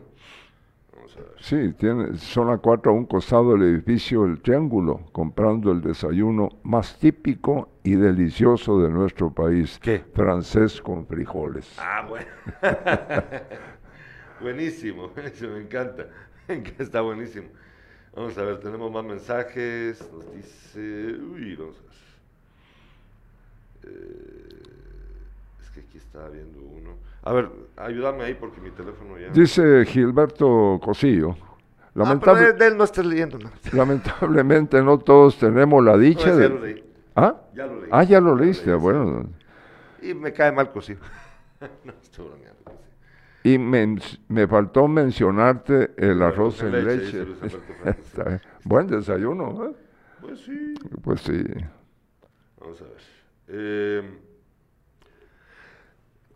Vamos a ver. Sí, tiene zona 4 a un costado del edificio El Triángulo, comprando el desayuno más típico y delicioso de nuestro país. ¿Qué? Francés con frijoles. Ah, bueno. buenísimo, buenísimo, me encanta. Está buenísimo. Vamos a ver, tenemos más mensajes. Nos dice. Uy, vamos a ver. Eh, que aquí estaba viendo uno. A ver, ayúdame ahí porque mi teléfono ya. Dice Gilberto Cosillo, Ah, lamentable- pero de, de él no estés leyendo nada. lamentablemente no todos tenemos la dicha No, de... ya lo leí. ¿Ah? Ya lo leí. Ah, ya lo leí, leíste, sí. bueno. Y me cae mal cocido. no, estoy bromeando. Y men- me faltó mencionarte el arroz en leche. Alberto sí. Está bien. Buen desayuno, ¿eh? Pues sí. Pues sí. Vamos a ver. Eh,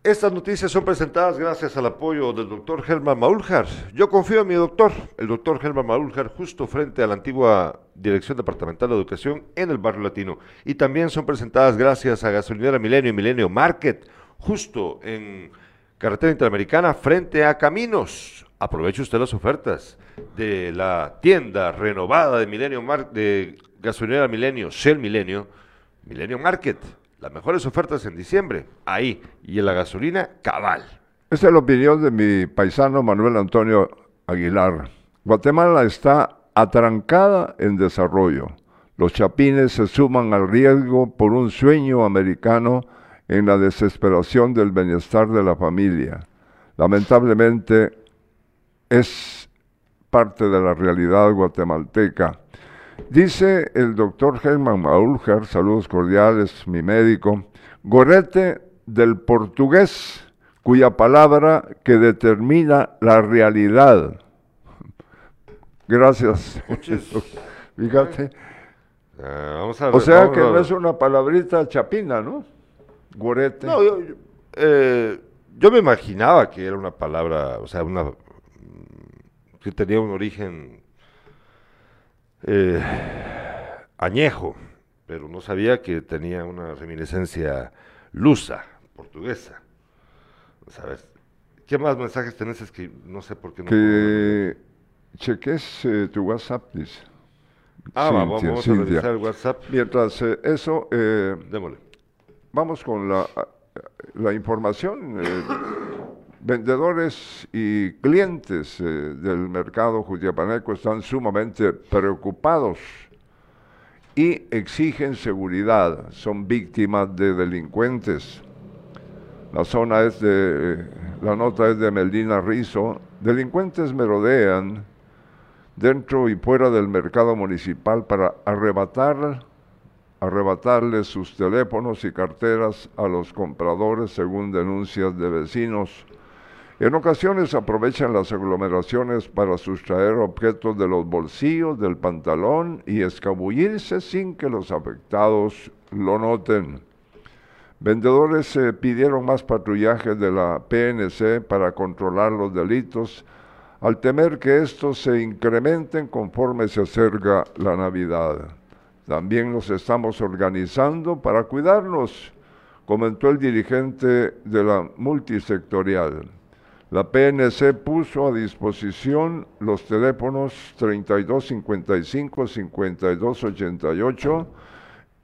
estas noticias son presentadas gracias al apoyo del doctor Germán Maúljar. Yo confío en mi doctor, el doctor Germán Maúljar, justo frente a la antigua Dirección Departamental de Educación en el barrio latino. Y también son presentadas gracias a Gasolinera Milenio y Milenio Market, justo en Carretera Interamericana frente a Caminos. Aproveche usted las ofertas de la tienda renovada de Milenio Mar de Gasolinera Milenio, Shell Milenio, Milenio Market. Las mejores ofertas en diciembre, ahí. Y en la gasolina, cabal. Esta es la opinión de mi paisano Manuel Antonio Aguilar. Guatemala está atrancada en desarrollo. Los chapines se suman al riesgo por un sueño americano en la desesperación del bienestar de la familia. Lamentablemente es parte de la realidad guatemalteca. Dice el doctor Germán Maulger, saludos cordiales, mi médico, gorete del portugués, cuya palabra que determina la realidad. Gracias. Fíjate. Ah, vamos a O sea que no es una palabrita chapina, ¿no? Gorete. No, yo, yo, eh, yo me imaginaba que era una palabra, o sea, una que tenía un origen eh, añejo, pero no sabía que tenía una reminiscencia lusa, portuguesa. ¿Sabes? ¿Qué más mensajes tenés? Es que no sé por qué no. puedo que cheques eh, tu WhatsApp, dice. Ah, vamos, Cintia, vamos a Cintia. revisar el WhatsApp. Mientras eh, eso, eh, Démosle. vamos con la, la información. Vendedores y clientes eh, del mercado jutiapaneco están sumamente preocupados y exigen seguridad. Son víctimas de delincuentes. La zona es de, la nota es de Meldina Rizo. Delincuentes merodean dentro y fuera del mercado municipal para arrebatar, arrebatarles sus teléfonos y carteras a los compradores según denuncias de vecinos. En ocasiones aprovechan las aglomeraciones para sustraer objetos de los bolsillos del pantalón y escabullirse sin que los afectados lo noten. Vendedores eh, pidieron más patrullaje de la PNC para controlar los delitos, al temer que estos se incrementen conforme se acerca la Navidad. También nos estamos organizando para cuidarnos, comentó el dirigente de la multisectorial. La PNC puso a disposición los teléfonos 3255, 5288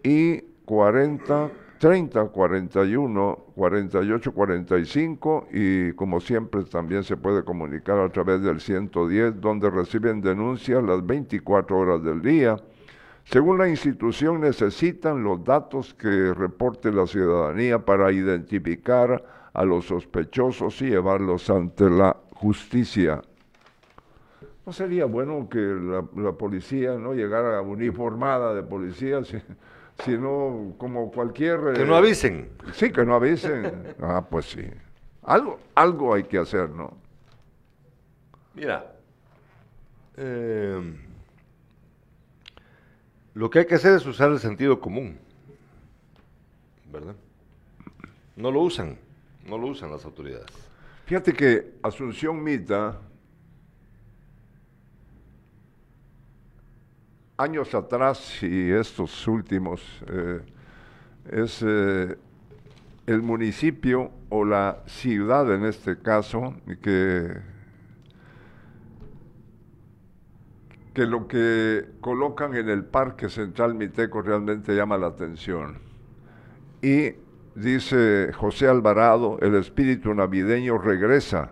y 40, 30, 41, 48, 45 y como siempre también se puede comunicar a través del 110 donde reciben denuncias las 24 horas del día. Según la institución necesitan los datos que reporte la ciudadanía para identificar a los sospechosos y llevarlos ante la justicia. ¿No sería bueno que la, la policía no llegara uniformada de policía, si- sino como cualquier... Que eh, no avisen. Sí, que no avisen. ah, pues sí. Algo, algo hay que hacer, ¿no? Mira, eh, lo que hay que hacer es usar el sentido común, ¿verdad? No lo usan, no lo usan las autoridades. Fíjate que Asunción Mita, años atrás y estos últimos, eh, es eh, el municipio o la ciudad en este caso que, que lo que colocan en el Parque Central Miteco realmente llama la atención. Y dice José Alvarado, el espíritu navideño regresa.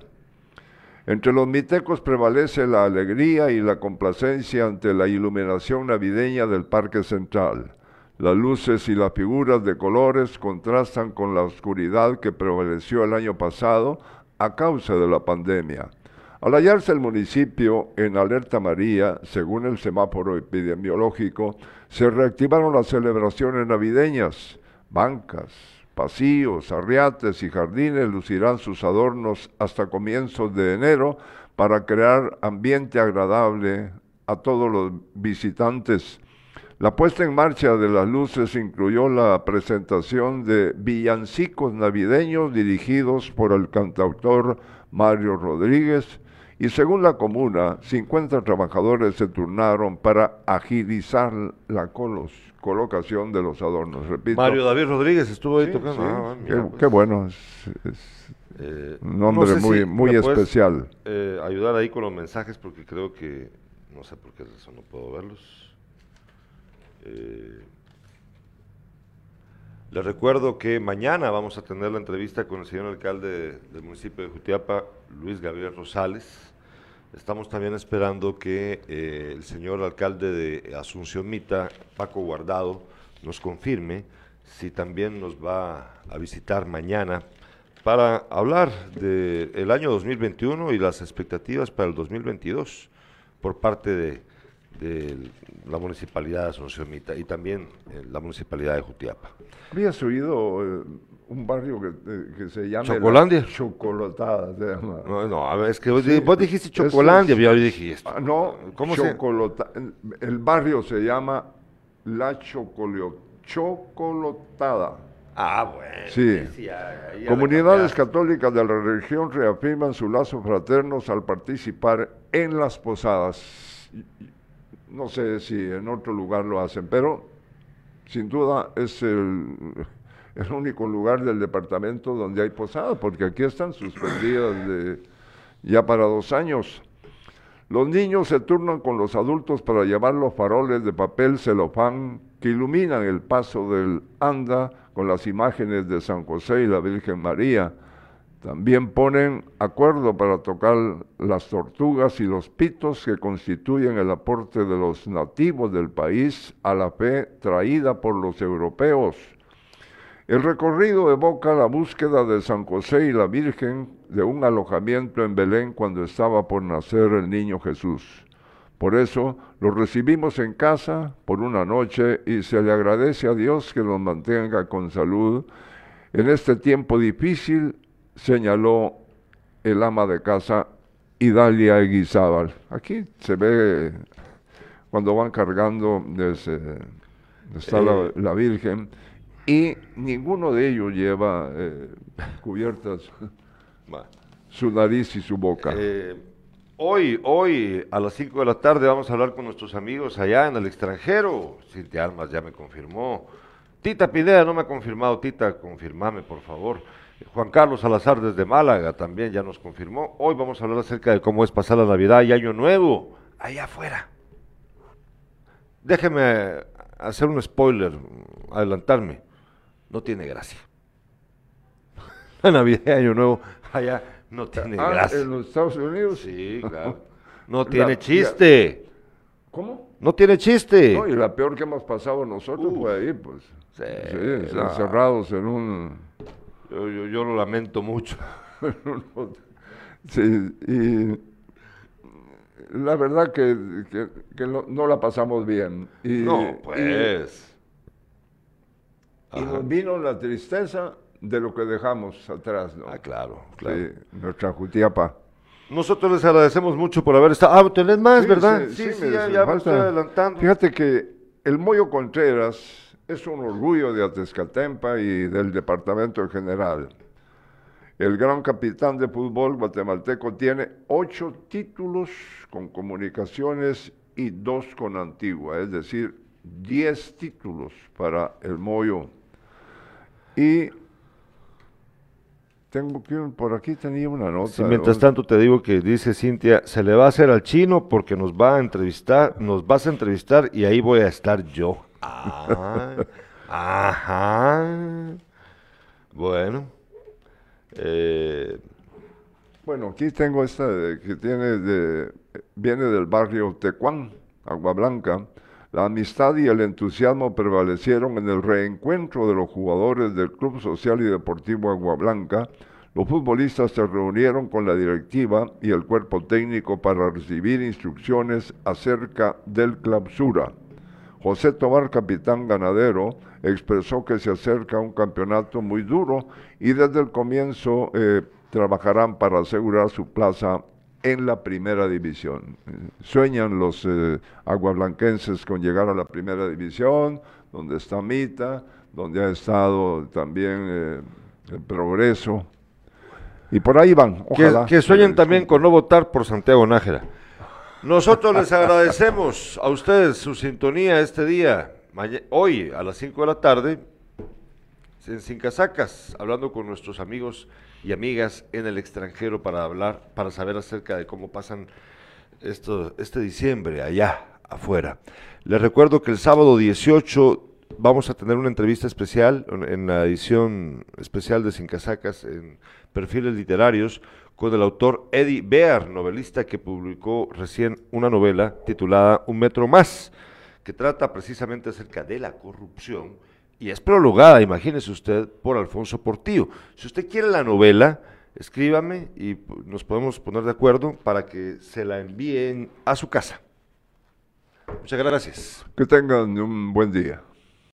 Entre los mitecos prevalece la alegría y la complacencia ante la iluminación navideña del Parque Central. Las luces y las figuras de colores contrastan con la oscuridad que prevaleció el año pasado a causa de la pandemia. Al hallarse el municipio en alerta María, según el semáforo epidemiológico, se reactivaron las celebraciones navideñas. Bancas, pasillos, arriates y jardines lucirán sus adornos hasta comienzos de enero para crear ambiente agradable a todos los visitantes. La puesta en marcha de las luces incluyó la presentación de villancicos navideños dirigidos por el cantautor Mario Rodríguez y según la comuna, 50 trabajadores se turnaron para agilizar la colos, colocación de los adornos. Repito, Mario David Rodríguez estuvo ahí Sí, tocando. sí. Ah, qué, pues. qué bueno, es, es Eh, un no nombre sé muy, si muy puedes, especial. eh, ayudar ahí con los mensajes porque creo que no sé por qué razón no puedo verlos. Eh, les recuerdo que mañana vamos a tener la entrevista con el señor alcalde del municipio de Jutiapa, Luis Gabriel Rosales. Estamos también esperando que eh, el señor alcalde de Asunción Mita, Paco Guardado, nos confirme si también nos va a visitar mañana para hablar del año 2021 y las expectativas para el 2022 por parte de, de la municipalidad de Asunción Mita y también eh, la municipalidad de Jutiapa. ¿Habías oído un barrio que, eh, que se llama... ¿Chocolandia? La Chocolatada se llama. No, no, a ver, es que Sí, vos dijiste es- Chocolandia, yo dije esto. Ah, no, ¿Cómo se- Chocolota- El barrio se llama La Chocolio- Chocolotada. Ah, bueno. Sí. ya Comunidades católicas de la región reafirman su lazo fraternos al participar en las posadas. No sé si en otro lugar lo hacen, pero sin duda es el, el único lugar del departamento donde hay posadas, porque aquí están suspendidas de, ya para dos años. Los niños se turnan con los adultos para llevar los faroles de papel celofán que iluminan el paso del anda con las imágenes de San José y la Virgen María. También ponen acuerdo para tocar las tortugas y los pitos que constituyen el aporte de los nativos del país a la fe traída por los europeos. El recorrido evoca la búsqueda de San José y la Virgen de un alojamiento en Belén cuando estaba por nacer el niño Jesús. Por eso lo recibimos en casa por una noche y se le agradece a Dios que nos mantenga con salud en este tiempo difícil, señaló el ama de casa Idalia Eguizábal. Aquí se ve cuando van cargando desde, está la, Eh. la Virgen y ninguno de ellos lleva eh, cubiertas su nariz y su boca. Eh, hoy, hoy a las 5 de la tarde vamos a hablar con nuestros amigos allá en el extranjero. Cintia Almas ya me confirmó. Tita Pineda no me ha confirmado. Tita, confirmame, por favor. Juan Carlos Salazar desde Málaga también ya nos confirmó. Hoy vamos a hablar acerca de cómo es pasar la Navidad y Año Nuevo allá afuera. Déjeme hacer un spoiler, adelantarme. No tiene gracia. La Navidad y Año Nuevo allá no tiene Ah, gracia. en los Estados Unidos. Sí, claro. No La- tiene ya- chiste. ¿Cómo? No tiene chiste. No, y la peor que hemos pasado nosotros fue ahí, pues. Sí, Sí, no. encerrados en un... Yo, yo- yo lo lamento mucho. Sí, y la verdad que, que- que no, no la pasamos bien. Y, no, pues. Y, y nos vino la tristeza de lo que dejamos atrás, ¿no? Ah, claro, claro. Sí, nuestra Jutiapa. Nosotros les agradecemos mucho por haber estado. Ah, tenés más, Sí, ¿verdad? sí, Sí, sí, sí, me ya, ya me estoy adelantando. Fíjate que el Moyo Contreras es un orgullo de Atezcatempa y del departamento en general. El gran capitán de fútbol guatemalteco tiene ocho títulos con comunicaciones y dos con Antigua, es decir, diez títulos para el Moyo. Y tengo que por aquí tenía una nota. Sí, mientras tanto te digo que dice Cintia, se le va a hacer al chino porque nos va a entrevistar, nos vas a entrevistar y ahí voy a estar yo. Ah, ajá. Bueno. Eh, Bueno, aquí tengo esta de- que tiene de, viene del barrio Tecuán, Agua Blanca. La amistad y el entusiasmo prevalecieron en el reencuentro de los jugadores del Club Social y Deportivo Agua Blanca. Los futbolistas se reunieron con la directiva y el cuerpo técnico para recibir instrucciones acerca del clausura. José Tobar, capitán ganadero, expresó que se acerca un campeonato muy duro y desde el comienzo eh, trabajarán para asegurar su plaza en la primera división. Eh, sueñan los eh, aguablanquenses con llegar a la primera división, donde está Mita, donde ha estado también eh, el progreso. Y por ahí van. Ojalá. Que, sueñen también con no votar por Santiago Nájera. Nosotros les agradecemos a ustedes su sintonía este día, hoy a las 5 de la tarde, en Sin Casacas, hablando con nuestros amigos y amigas en el extranjero para hablar, para saber acerca de cómo pasan esto, este diciembre allá afuera. Les recuerdo que el sábado 18 vamos a tener una entrevista especial en la edición especial de Sin Casacas en perfiles literarios con el autor Eddie Bear, novelista que publicó recién una novela titulada Un metro más, que trata precisamente acerca de la corrupción y es prologada, imagínese usted, por Alfonso Portillo. Si usted quiere la novela, escríbame y nos podemos poner de acuerdo para que se la envíen a su casa. Muchas gracias. Que tengan un buen día.